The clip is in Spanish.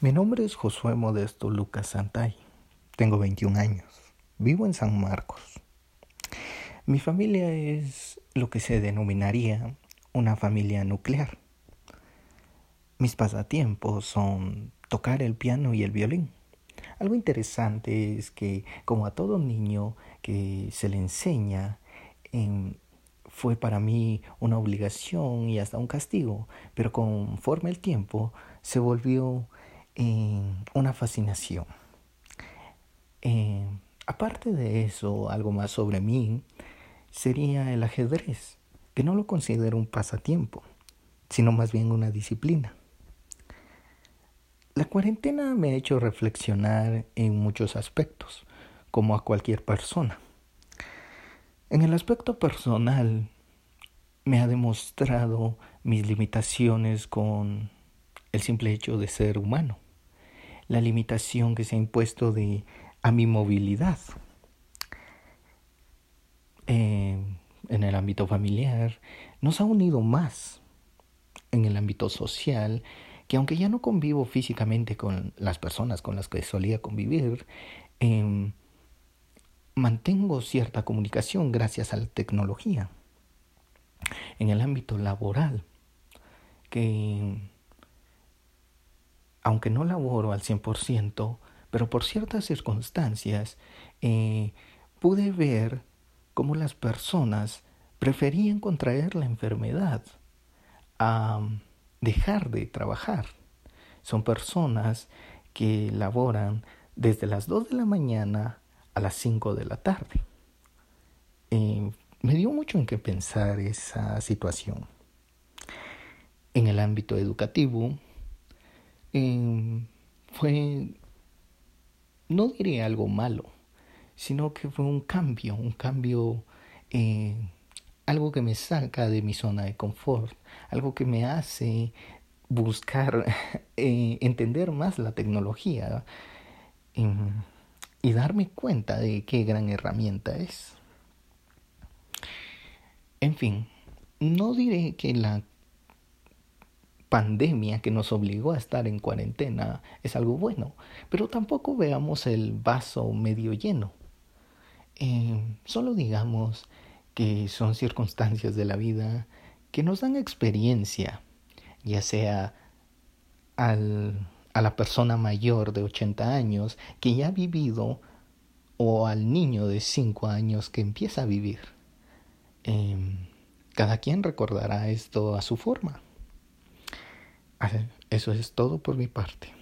Mi nombre es Josué Modesto Lucas Santay. Tengo 21 años. Vivo en San Marcos. Mi familia es lo que se denominaría una familia nuclear. Mis pasatiempos son tocar el piano y el violín. Algo interesante es que, como a todo niño que se le enseña, fue para mí una obligación y hasta un castigo, pero conforme el tiempo se volvió una fascinación. Eh, aparte de eso, algo más sobre mí sería el ajedrez, que no lo considero un pasatiempo, sino más bien una disciplina. La cuarentena me ha hecho reflexionar en muchos aspectos, como a cualquier persona. En el aspecto personal, me ha demostrado mis limitaciones con el simple hecho de ser humano la limitación que se ha impuesto de, a mi movilidad. Eh, en el ámbito familiar nos ha unido más en el ámbito social que aunque ya no convivo físicamente con las personas con las que solía convivir, em, mantengo cierta comunicación gracias a la tecnología. En el ámbito laboral, que aunque no laboro al 100%, pero por ciertas circunstancias eh, pude ver cómo las personas preferían contraer la enfermedad a dejar de trabajar. Son personas que laboran desde las 2 de la mañana a las 5 de la tarde. Eh, me dio mucho en qué pensar esa situación. En el ámbito educativo, Em, fue, no diré algo malo, sino que fue un cambio, un cambio, eh, algo que me saca de mi zona de confort, algo que me hace buscar eh, entender más la tecnología em, y darme cuenta de qué gran herramienta es. En fin, no diré que la pandemia que nos obligó a estar en cuarentena es algo bueno, pero tampoco veamos el vaso medio lleno. Eh, solo digamos que son circunstancias de la vida que nos dan experiencia, ya sea al, a la persona mayor de 80 años que ya ha vivido o al niño de 5 años que empieza a vivir. Eh, cada quien recordará esto a su forma. Eso es todo por mi parte.